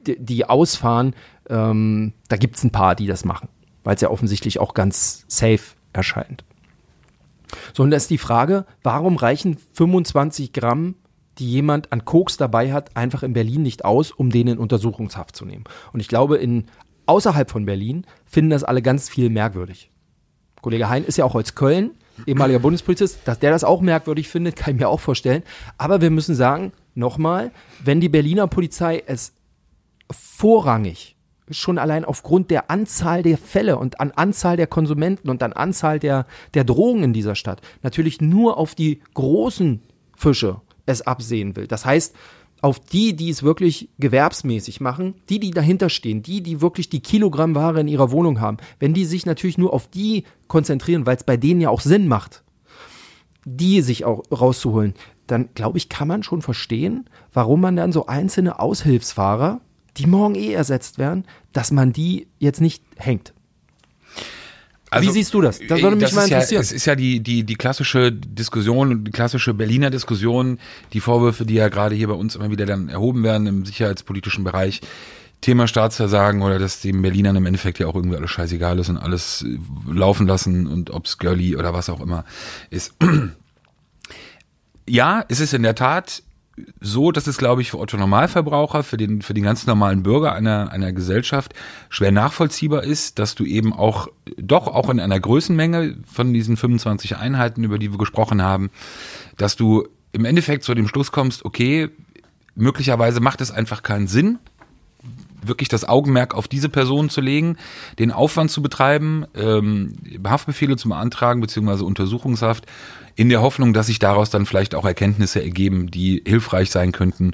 die ausfahren, ähm, da gibt es ein paar, die das machen, weil es ja offensichtlich auch ganz safe erscheint. So, und da ist die Frage, warum reichen 25 Gramm, die jemand an Koks dabei hat, einfach in Berlin nicht aus, um den in Untersuchungshaft zu nehmen? Und ich glaube, in, außerhalb von Berlin finden das alle ganz viel merkwürdig. Kollege Hein ist ja auch aus Köln, ehemaliger Bundespolizist, dass der das auch merkwürdig findet, kann ich mir auch vorstellen. Aber wir müssen sagen, nochmal, wenn die Berliner Polizei es vorrangig schon allein aufgrund der Anzahl der Fälle und an Anzahl der Konsumenten und an Anzahl der, der Drogen in dieser Stadt natürlich nur auf die großen Fische es absehen will. Das heißt, auf die, die es wirklich gewerbsmäßig machen, die, die dahinter stehen, die, die wirklich die Kilogramm Ware in ihrer Wohnung haben, wenn die sich natürlich nur auf die konzentrieren, weil es bei denen ja auch Sinn macht, die sich auch rauszuholen, dann glaube ich, kann man schon verstehen, warum man dann so einzelne Aushilfsfahrer, die morgen eh ersetzt werden, dass man die jetzt nicht hängt. Also, Wie siehst du das? Das würde mich das mal ist ja, interessieren. Es ist ja die, die, die klassische Diskussion, die klassische Berliner Diskussion, die Vorwürfe, die ja gerade hier bei uns immer wieder dann erhoben werden im sicherheitspolitischen Bereich. Thema Staatsversagen oder dass den Berlinern im Endeffekt ja auch irgendwie alles scheißegal ist und alles äh, laufen lassen und ob's girly oder was auch immer ist. (clears throat) Ja, es ist in der Tat so, dass es, glaube ich, für Otto Normalverbraucher, für den, für den ganz normalen Bürger einer, einer Gesellschaft schwer nachvollziehbar ist, dass du eben auch, doch auch in einer Größenmenge von diesen 25 Einheiten, über die wir gesprochen haben, dass du im Endeffekt zu dem Schluss kommst, okay, möglicherweise macht es einfach keinen Sinn, wirklich das Augenmerk auf diese Person zu legen, den Aufwand zu betreiben, ähm, Haftbefehle zu beantragen, beziehungsweise Untersuchungshaft, in der Hoffnung, dass sich daraus dann vielleicht auch Erkenntnisse ergeben, die hilfreich sein könnten,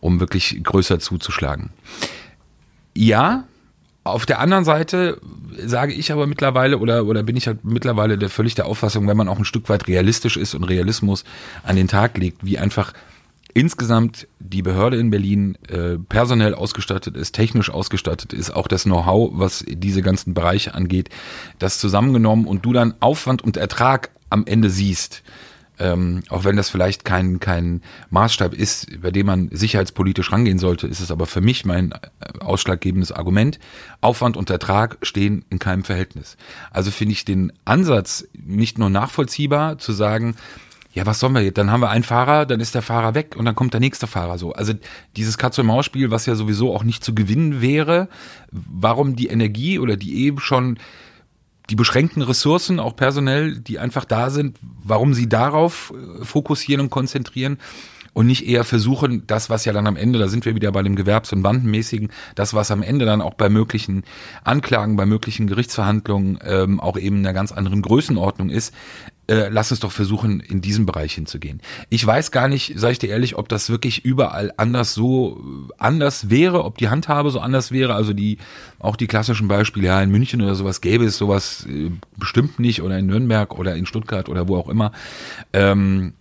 um wirklich größer zuzuschlagen. Ja, auf der anderen Seite sage ich aber mittlerweile oder, oder bin ich halt mittlerweile der, völlig der Auffassung, wenn man auch ein Stück weit realistisch ist und Realismus an den Tag legt, wie einfach insgesamt die Behörde in Berlin äh, personell ausgestattet ist, technisch ausgestattet ist, auch das Know-how, was diese ganzen Bereiche angeht, das zusammengenommen und du dann Aufwand und Ertrag am Ende siehst, ähm, auch wenn das vielleicht kein, kein Maßstab ist, bei dem man sicherheitspolitisch rangehen sollte, ist es aber für mich mein äh, ausschlaggebendes Argument. Aufwand und Ertrag stehen in keinem Verhältnis. Also finde ich den Ansatz nicht nur nachvollziehbar zu sagen, ja, was sollen wir jetzt? Dann haben wir einen Fahrer, dann ist der Fahrer weg und dann kommt der nächste Fahrer so. Also dieses Katz-und-Maus-Spiel, was ja sowieso auch nicht zu gewinnen wäre, warum die Energie oder die eben schon die beschränkten Ressourcen, auch personell, die einfach da sind, warum sie darauf äh, fokussieren und konzentrieren und nicht eher versuchen, das, was ja dann am Ende, da sind wir wieder bei dem Gewerbs- und Bandenmäßigen, das, was am Ende dann auch bei möglichen Anklagen, bei möglichen Gerichtsverhandlungen ähm, auch eben in einer ganz anderen Größenordnung ist, äh, lass uns doch versuchen, in diesen Bereich hinzugehen. Ich weiß gar nicht, sage ich dir ehrlich, ob das wirklich überall anders so äh, anders wäre, ob die Handhabe so anders wäre. Also die auch die klassischen Beispiele, ja, in München oder sowas gäbe es sowas äh, bestimmt nicht oder in Nürnberg oder in Stuttgart oder wo auch immer. Ähm,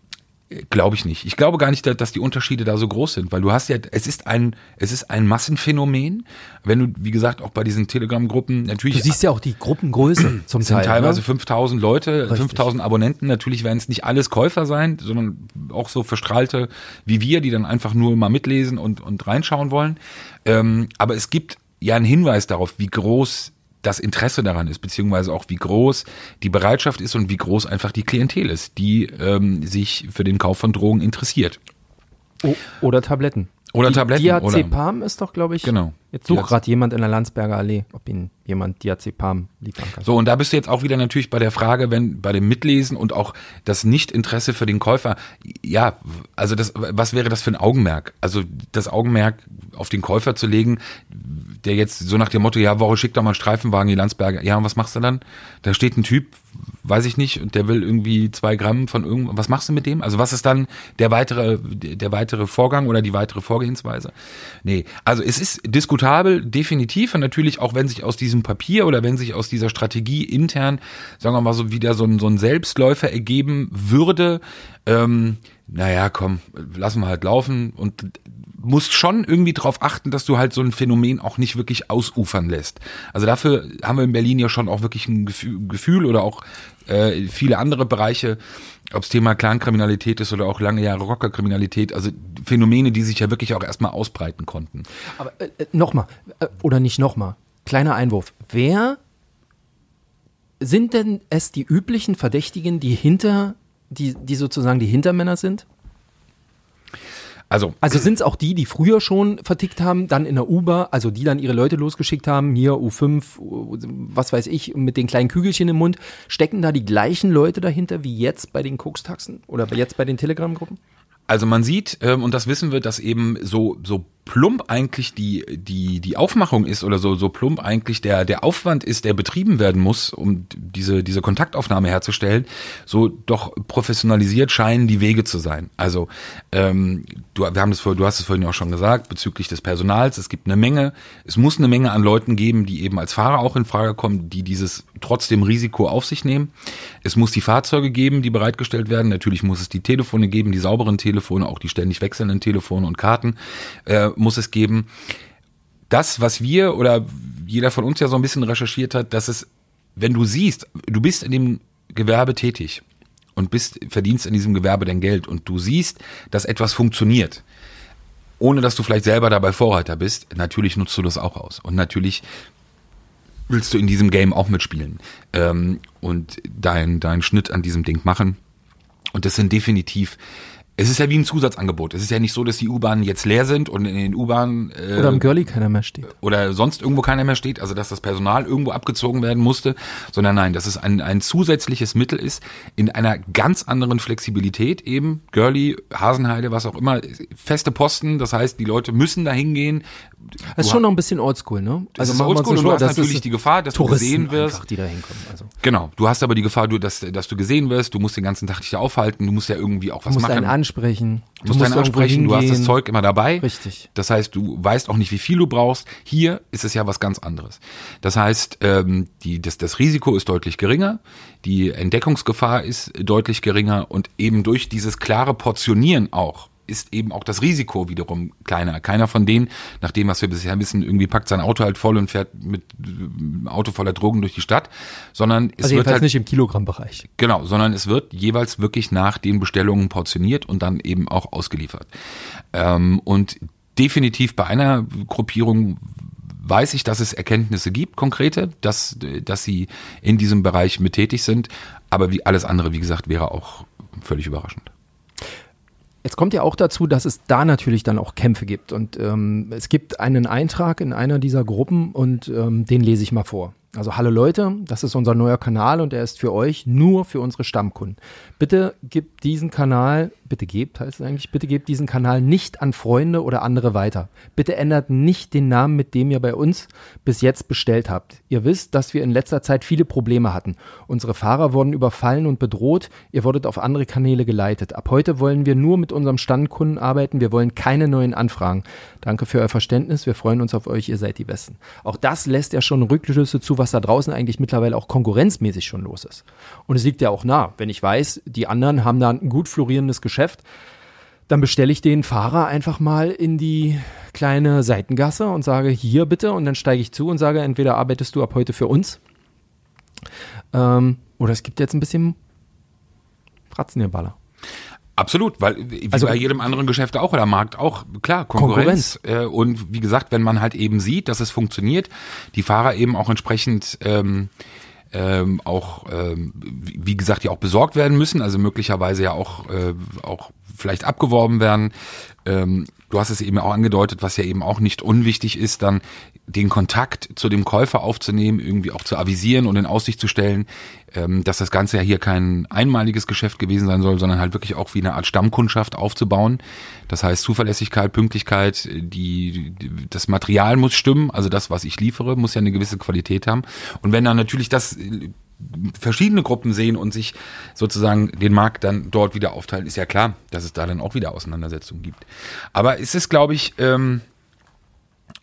Glaube ich nicht. Ich glaube gar nicht, dass die Unterschiede da so groß sind, weil du hast ja, es ist ein, es ist ein Massenphänomen. Wenn du, wie gesagt, auch bei diesen Telegram-Gruppen natürlich. Du siehst ja auch die Gruppengröße (clears throat) zum es sind Teil. teilweise ne? 5000 Leute, Richtig. 5000 Abonnenten. Natürlich werden es nicht alles Käufer sein, sondern auch so Verstrahlte wie wir, die dann einfach nur mal mitlesen und, und reinschauen wollen. Ähm, aber es gibt ja einen Hinweis darauf, wie groß das Interesse daran ist, beziehungsweise auch wie groß die Bereitschaft ist und wie groß einfach die Klientel ist, die ähm, sich für den Kauf von Drogen interessiert. O oder Tabletten. Oder Tabletten, Diazepam ist doch, glaube ich. Genau. Jetzt sucht gerade jemand in der Landsberger Allee, ob ihn jemand Diazepam liefern kann. So, und da bist du jetzt auch wieder natürlich bei der Frage, wenn bei dem Mitlesen und auch das Nichtinteresse für den Käufer, ja, also das, was wäre das für ein Augenmerk? Also das Augenmerk auf den Käufer zu legen, der jetzt so nach dem Motto, ja, Woche schickt doch mal einen Streifenwagen in die Landsberger. Ja, und was machst du dann? Da steht ein Typ, weiß ich nicht, und der will irgendwie zwei Gramm von irgendwas. Was machst du mit dem? Also was ist dann der weitere, der weitere Vorgang oder die weitere Vorgehensweise? Nee, also es ist diskutabel, definitiv. Und natürlich auch, wenn sich aus diesem Papier oder wenn sich aus dieser Strategie intern, sagen wir mal so, wieder so ein, so ein Selbstläufer ergeben würde, ähm, naja, komm, lassen wir halt laufen und musst schon irgendwie darauf achten, dass du halt so ein Phänomen auch nicht wirklich ausufern lässt. Also dafür haben wir in Berlin ja schon auch wirklich ein Gefühl, oder auch äh, viele andere Bereiche, ob es Thema Clankriminalität ist oder auch lange Jahre Rockerkriminalität, also Phänomene, die sich ja wirklich auch erstmal ausbreiten konnten. Aber äh, äh, nochmal, äh, oder nicht nochmal, kleiner Einwurf. Wer sind denn es die üblichen Verdächtigen, die hinter, die, die sozusagen die Hintermänner sind? Also, Also sind es auch die, die früher schon vertickt haben, dann in der Uber, also die dann ihre Leute losgeschickt haben, hier U5, U- was weiß ich, mit den kleinen Kügelchen im Mund, stecken da die gleichen Leute dahinter wie jetzt bei den Koks-Taxen oder jetzt bei den Telegram-Gruppen? Also man sieht, ähm, und das wissen wir, dass eben so, so plump eigentlich die, die, die Aufmachung ist oder so, so plump eigentlich der, der Aufwand ist, der betrieben werden muss, um diese, diese Kontaktaufnahme herzustellen, so doch professionalisiert scheinen die Wege zu sein. Also ähm, du, wir haben das vor, du hast es vorhin auch schon gesagt, bezüglich des Personals, es gibt eine Menge, es muss eine Menge an Leuten geben, die eben als Fahrer auch in Frage kommen, die dieses trotzdem Risiko auf sich nehmen. Es muss die Fahrzeuge geben, die bereitgestellt werden. Natürlich muss es die Telefone geben, die sauberen Telefone, auch die ständig wechselnden Telefone und Karten äh, muss es geben. Das, was wir oder jeder von uns ja so ein bisschen recherchiert hat, dass es, wenn du siehst, du bist in dem Gewerbe tätig und bist, verdienst in diesem Gewerbe dein Geld und du siehst, dass etwas funktioniert, ohne dass du vielleicht selber dabei Vorreiter bist, natürlich nutzt du das auch aus. Und natürlich willst du in diesem Game auch mitspielen ähm, und dein, dein Schnitt an diesem Ding machen. Und das sind definitiv, es ist ja wie ein Zusatzangebot. Es ist ja nicht so, dass die U-Bahnen jetzt leer sind und in den U-Bahnen äh, Oder im Girlie keiner mehr steht. oder sonst irgendwo keiner mehr steht, also dass das Personal irgendwo abgezogen werden musste, sondern nein, dass es ein, ein zusätzliches Mittel ist, in einer ganz anderen Flexibilität eben, Girlie, Hasenheide, was auch immer, feste Posten, das heißt, die Leute müssen da hingehen. Das ist schon noch ein bisschen oldschool, ne? Das ist oldschool nicht und du hast natürlich die Gefahr, dass du Touristen gesehen wirst. Einfach, die da hinkommen. Also. Genau, du hast aber die Gefahr, du, dass, dass du gesehen wirst, du musst den ganzen Tag dich da aufhalten, du musst ja irgendwie auch Du was machen. Einen ansprechen. Du musst irgendwo ansprechen, du hast das. Zeug immer dabei. Richtig. Das heißt, du weißt auch nicht, wie viel du brauchst. Hier ist es ja was ganz anderes. Das heißt, ähm, die, das, das Risiko ist deutlich geringer, die Entdeckungsgefahr ist deutlich geringer und eben durch dieses klare Portionieren auch ist eben auch das Risiko wiederum kleiner. Keiner von denen, nach dem, was wir bisher wissen, irgendwie packt sein Auto halt voll und fährt mit äh, Auto voller Drogen durch die Stadt, sondern es Also wird halt nicht im Kilogrammbereich. Genau, sondern es wird jeweils wirklich nach den Bestellungen portioniert und dann eben auch ausgeliefert. Ähm, und definitiv bei einer Gruppierung weiß ich, dass es Erkenntnisse gibt, konkrete, dass, dass sie in diesem Bereich mit tätig sind. Aber wie alles andere, wie gesagt, wäre auch völlig überraschend. Jetzt kommt ja auch dazu, dass es da natürlich dann auch Kämpfe gibt. Und ähm, es gibt einen Eintrag in einer dieser Gruppen und ähm, den lese ich mal vor. Also hallo Leute, das ist unser neuer Kanal und er ist für euch nur für unsere Stammkunden. Bitte gebt diesen Kanal, bitte gebt heißt es eigentlich, bitte gebt diesen Kanal nicht an Freunde oder andere weiter. Bitte ändert nicht den Namen, mit dem ihr bei uns bis jetzt bestellt habt. Ihr wisst, dass wir in letzter Zeit viele Probleme hatten. Unsere Fahrer wurden überfallen und bedroht, ihr wurdet auf andere Kanäle geleitet. Ab heute wollen wir nur mit unserem Stammkunden arbeiten, wir wollen keine neuen Anfragen. Danke für euer Verständnis, wir freuen uns auf euch, ihr seid die Besten. Auch das lässt ja schon Rückschlüsse zu, was da draußen eigentlich mittlerweile auch konkurrenzmäßig schon los ist. Und es liegt ja auch nah, wenn ich weiß, die anderen haben da ein gut florierendes Geschäft, dann bestelle ich den Fahrer einfach mal in die kleine Seitengasse und sage, hier bitte, und dann steige ich zu und sage, entweder arbeitest du ab heute für uns, ähm, oder es gibt jetzt ein bisschen Fratzen ihr Baller. Absolut, weil wie Also- bei jedem anderen Geschäft auch oder Markt auch, klar, Konkurrenz. Äh, und wie gesagt, wenn man halt eben sieht, dass es funktioniert, die Fahrer eben auch entsprechend ähm, ähm, auch, ähm, wie gesagt, ja auch besorgt werden müssen, also möglicherweise ja auch, äh, auch vielleicht abgeworben werden. Ähm, du hast es eben auch angedeutet, was ja eben auch nicht unwichtig ist, dann den Kontakt zu dem Käufer aufzunehmen, irgendwie auch zu avisieren und in Aussicht zu stellen, dass das Ganze ja hier kein einmaliges Geschäft gewesen sein soll, sondern halt wirklich auch wie eine Art Stammkundschaft aufzubauen. Das heißt Zuverlässigkeit, Pünktlichkeit, die das Material muss stimmen, also das, was ich liefere, muss ja eine gewisse Qualität haben. Und wenn dann natürlich das äh, verschiedene Gruppen sehen und sich sozusagen den Markt dann dort wieder aufteilen, ist ja klar, dass es da dann auch wieder Auseinandersetzungen gibt. Aber es ist, glaube ich, ähm,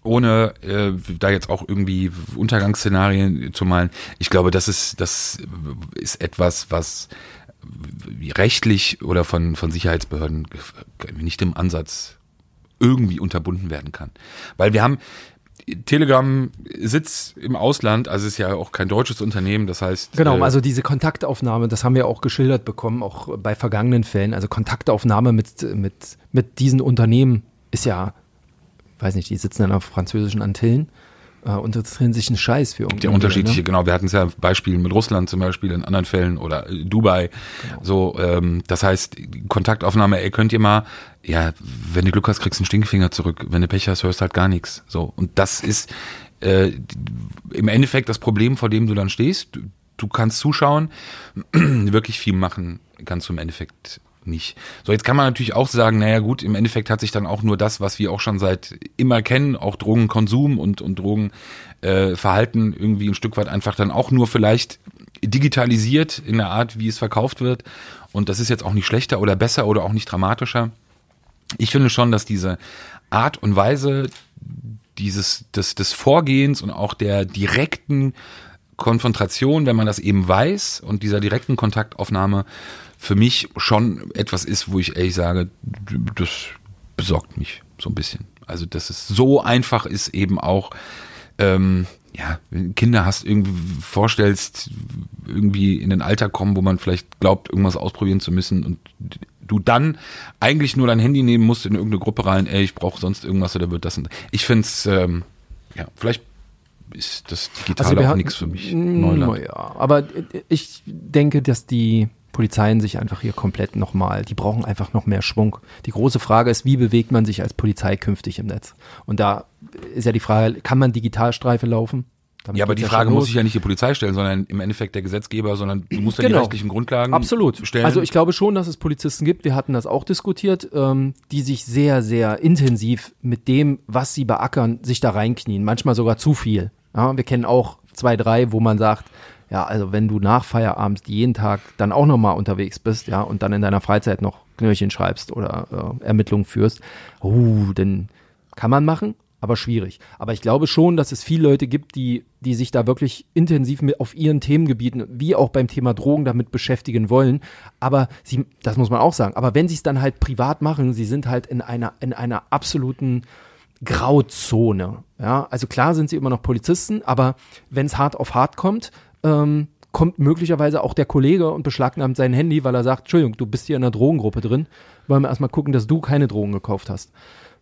ohne äh, da jetzt auch irgendwie Untergangsszenarien zu malen, ich glaube, das ist, das ist etwas, was rechtlich oder von, von Sicherheitsbehörden nicht im Ansatz irgendwie unterbunden werden kann. Weil wir haben, Telegram sitzt im Ausland, also ist ja auch kein deutsches Unternehmen, das heißt. Genau, äh, also diese Kontaktaufnahme, das haben wir auch geschildert bekommen, auch bei vergangenen Fällen. Also Kontaktaufnahme mit, mit, mit diesen Unternehmen ist ja, weiß nicht, die sitzen dann auf französischen Antillen äh, und interessieren sich einen Scheiß für Der unterschiedliche, ne? genau. Wir hatten es ja Beispiel mit Russland zum Beispiel, in anderen Fällen oder äh, Dubai. Genau. So, ähm, das heißt, Kontaktaufnahme, ey, könnt ihr mal, ja, wenn du Glück hast, kriegst du einen Stinkefinger zurück. Wenn du Pech hast, hörst halt gar nichts. So. Und das ist äh, im Endeffekt das Problem, vor dem du dann stehst. Du, du kannst zuschauen, (clears throat) wirklich viel machen kannst du im Endeffekt nicht. So, jetzt kann man natürlich auch sagen, naja gut, im Endeffekt hat sich dann auch nur das, was wir auch schon seit immer kennen, auch Drogenkonsum und, und Drogenverhalten äh, irgendwie ein Stück weit einfach dann auch nur vielleicht digitalisiert in der Art, wie es verkauft wird. Und das ist jetzt auch nicht schlechter oder besser oder auch nicht dramatischer. Ich finde schon, dass diese Art und Weise dieses, des, des Vorgehens und auch der direkten Konfrontation, wenn man das eben weiß und dieser direkten Kontaktaufnahme für mich schon etwas ist, wo ich ehrlich sage, das besorgt mich so ein bisschen. Also, dass es so einfach ist, eben auch, ähm, ja, wenn Kinder hast, irgendwie vorstellst, irgendwie in den Alltag kommen, wo man vielleicht glaubt, irgendwas ausprobieren zu müssen und du dann eigentlich nur dein Handy nehmen musst in irgendeine Gruppe rein, ey, ich brauche sonst irgendwas oder wird das. Und ich finde es, ähm, ja, vielleicht ist das Digitale also auch nichts für mich. Neuland. Ja, aber ich denke, dass die Polizeien sich einfach hier komplett nochmal, die brauchen einfach noch mehr Schwung. Die große Frage ist, wie bewegt man sich als Polizei künftig im Netz? Und da ist ja die Frage, kann man Digitalstreife laufen? Damit ja, aber die Frage muss sich ja nicht die Polizei stellen, sondern im Endeffekt der Gesetzgeber, sondern du musst ja genau. die rechtlichen Grundlagen Absolut. stellen. Also ich glaube schon, dass es Polizisten gibt, wir hatten das auch diskutiert, ähm, die sich sehr, sehr intensiv mit dem, was sie beackern, sich da reinknien. Manchmal sogar zu viel. Ja, wir kennen auch zwei, drei, wo man sagt, ja, also wenn du nach Feierabend jeden Tag dann auch nochmal unterwegs bist, ja, und dann in deiner Freizeit noch Knöllchen schreibst oder äh, Ermittlungen führst, uh, dann kann man machen, aber schwierig. Aber ich glaube schon, dass es viele Leute gibt, die, die sich da wirklich intensiv mit auf ihren Themengebieten, wie auch beim Thema Drogen, damit beschäftigen wollen. Aber sie, das muss man auch sagen, aber wenn sie es dann halt privat machen, sie sind halt in einer, in einer absoluten Grauzone. Ja, also klar sind sie immer noch Polizisten, aber wenn es hart auf hart kommt, ähm, kommt möglicherweise auch der Kollege und beschlagnahmt sein Handy, weil er sagt, Entschuldigung, du bist hier in einer Drogengruppe drin, wollen wir erstmal gucken, dass du keine Drogen gekauft hast.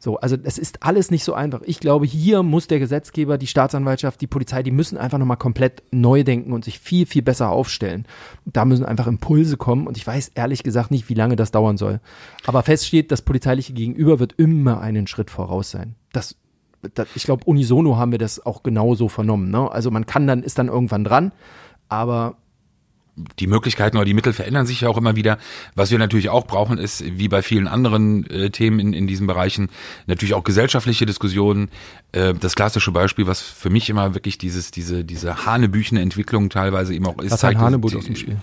So, also es ist alles nicht so einfach. Ich glaube, hier muss der Gesetzgeber, die Staatsanwaltschaft, die Polizei, die müssen einfach nochmal komplett neu denken und sich viel, viel besser aufstellen. Da müssen einfach Impulse kommen und ich weiß ehrlich gesagt nicht, wie lange das dauern soll. Aber fest steht, das polizeiliche Gegenüber wird immer einen Schritt voraus sein. Das, ich glaube, unisono haben wir das auch genauso vernommen. Ne? Also man kann dann, ist dann irgendwann dran, aber die Möglichkeiten oder die Mittel verändern sich ja auch immer wieder. Was wir natürlich auch brauchen, ist, wie bei vielen anderen äh, Themen in, in diesen Bereichen, natürlich auch gesellschaftliche Diskussionen. Äh, das klassische Beispiel, was für mich immer wirklich dieses, diese, diese hanebüchene Entwicklung teilweise eben auch ist, was zeigt Hanebut aus dem Spiel.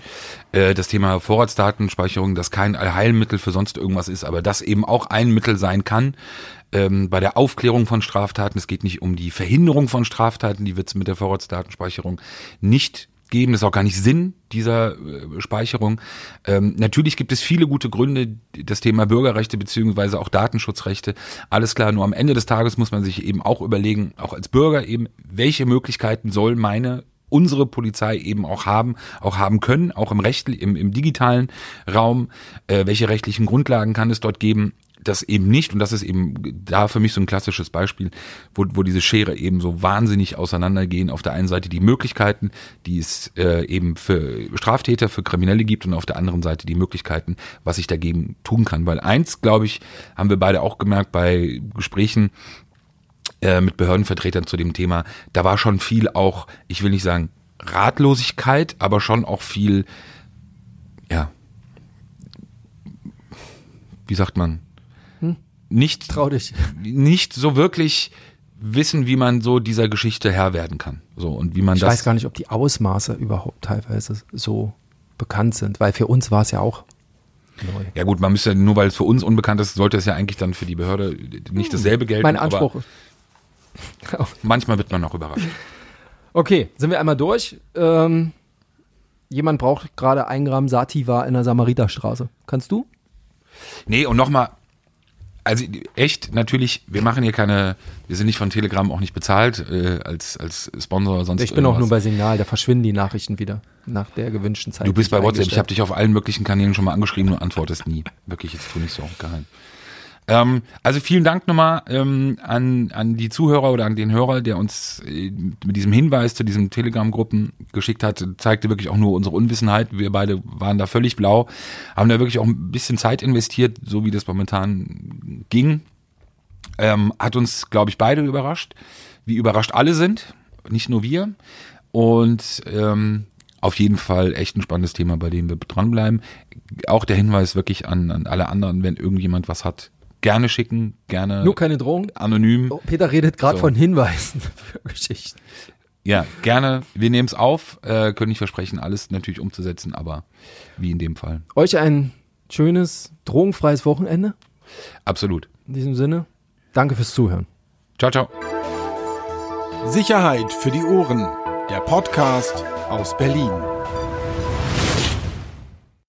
Äh, das Thema Vorratsdatenspeicherung, das kein Allheilmittel für sonst irgendwas ist, aber das eben auch ein Mittel sein kann, ähm, bei der Aufklärung von Straftaten. Es geht nicht um die Verhinderung von Straftaten, die wird es mit der Vorratsdatenspeicherung nicht geben. Das ist auch gar nicht Sinn dieser äh, Speicherung. Ähm, natürlich gibt es viele gute Gründe, das Thema Bürgerrechte beziehungsweise auch Datenschutzrechte. Alles klar, nur am Ende des Tages muss man sich eben auch überlegen, auch als Bürger eben, welche Möglichkeiten soll meine unsere Polizei eben auch haben, auch haben können, auch im Recht, im, im digitalen Raum. Äh, welche rechtlichen Grundlagen kann es dort geben? Das eben nicht, und das ist eben da für mich so ein klassisches Beispiel, wo, wo diese Schere eben so wahnsinnig auseinandergehen. Auf der einen Seite die Möglichkeiten, die es äh, eben für Straftäter, für Kriminelle gibt, und auf der anderen Seite die Möglichkeiten, was ich dagegen tun kann. Weil eins, glaube ich, haben wir beide auch gemerkt bei Gesprächen äh, mit Behördenvertretern zu dem Thema, da war schon viel auch, ich will nicht sagen Ratlosigkeit, aber schon auch viel, ja, wie sagt man, nicht, Trau dich. nicht so wirklich wissen, wie man so dieser Geschichte Herr werden kann. So und wie man ich das. weiß gar nicht, ob die Ausmaße überhaupt teilweise so bekannt sind, weil für uns war es ja auch neu. Ja gut, man müsste nur weil es für uns unbekannt ist, sollte es ja eigentlich dann für die Behörde nicht dasselbe gelten. Mein Anspruch. (laughs) manchmal wird man noch überrascht. Okay, sind wir einmal durch. Ähm, jemand braucht gerade ein Gramm Sativa in der Samariterstraße. Kannst du? Nee, und nochmal, also echt, natürlich, wir machen hier keine, wir sind nicht von Telegram auch nicht bezahlt äh, als, als Sponsor sonst Ich bin irgendwas. auch nur bei Signal, da verschwinden die Nachrichten wieder nach der gewünschten Zeit. Du bist bei WhatsApp, ich habe dich auf allen möglichen Kanälen schon mal angeschrieben und antwortest nie. Wirklich, jetzt tu nicht so geheim. Ähm, also vielen Dank nochmal ähm, an, an die Zuhörer oder an den Hörer, der uns äh, mit diesem Hinweis zu diesen Telegram-Gruppen geschickt hat. Zeigte wirklich auch nur unsere Unwissenheit. Wir beide waren da völlig blau, haben da wirklich auch ein bisschen Zeit investiert, so wie das momentan ging. Ähm, hat uns, glaube ich, beide überrascht, wie überrascht alle sind, nicht nur wir. Und ähm, auf jeden Fall echt ein spannendes Thema, bei dem wir dranbleiben. Auch der Hinweis wirklich an, an alle anderen, wenn irgendjemand was hat, gerne schicken, gerne Nur keine Drohung. anonym. Oh, Peter redet gerade So. von Hinweisen (laughs) für Geschichten. Ja, gerne. Wir nehmen es auf, äh, können nicht versprechen, alles natürlich umzusetzen, aber wie in dem Fall. Euch ein schönes, drogenfreies Wochenende. Absolut. In diesem Sinne, danke fürs Zuhören. Ciao, ciao. Sicherheit für die Ohren. Der Podcast aus Berlin.